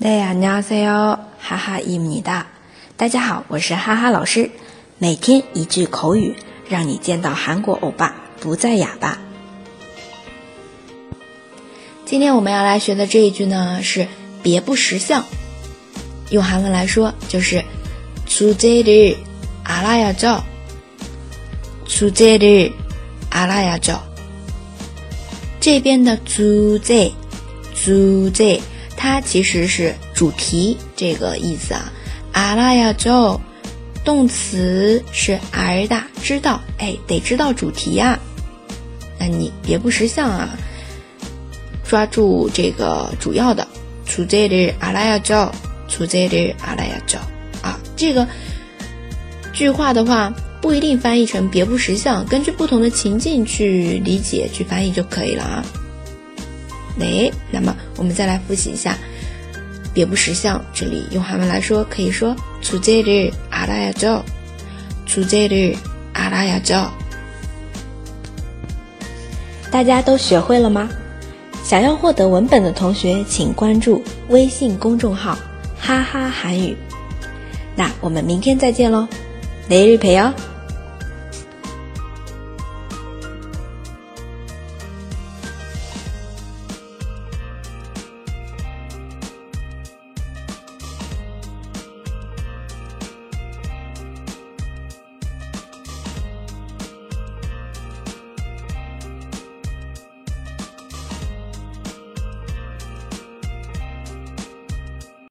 大家好，哈哈伊米哒。大家好，我是哈哈老师。每天一句口语，让你见到韩国欧巴不再哑巴。今天我们要来学的这一句呢，是别不识相。用韩文来说，就是주제를알아야 죠。 주제를알아야 죠。 这边的주제주제 它其实是主题这个意思啊，阿拉亚就动词是儿大知道，哎，得知道主题呀。那你别不识相啊，抓住这个主要的，出这里阿拉亚就出这里阿拉亚就啊，这个句话的话不一定翻译成别不识相，根据不同的情境去理解去翻译就可以了啊。哎，那么我们再来复习一下，别不识相。这里用韩文来说，可以说出제를알아야 죠， 出제를알아야 죠。 大家都学会了吗？想要获得文本的同学，请关注微信公众号“哈哈韩语”。那我们明天再见喽，내일봬요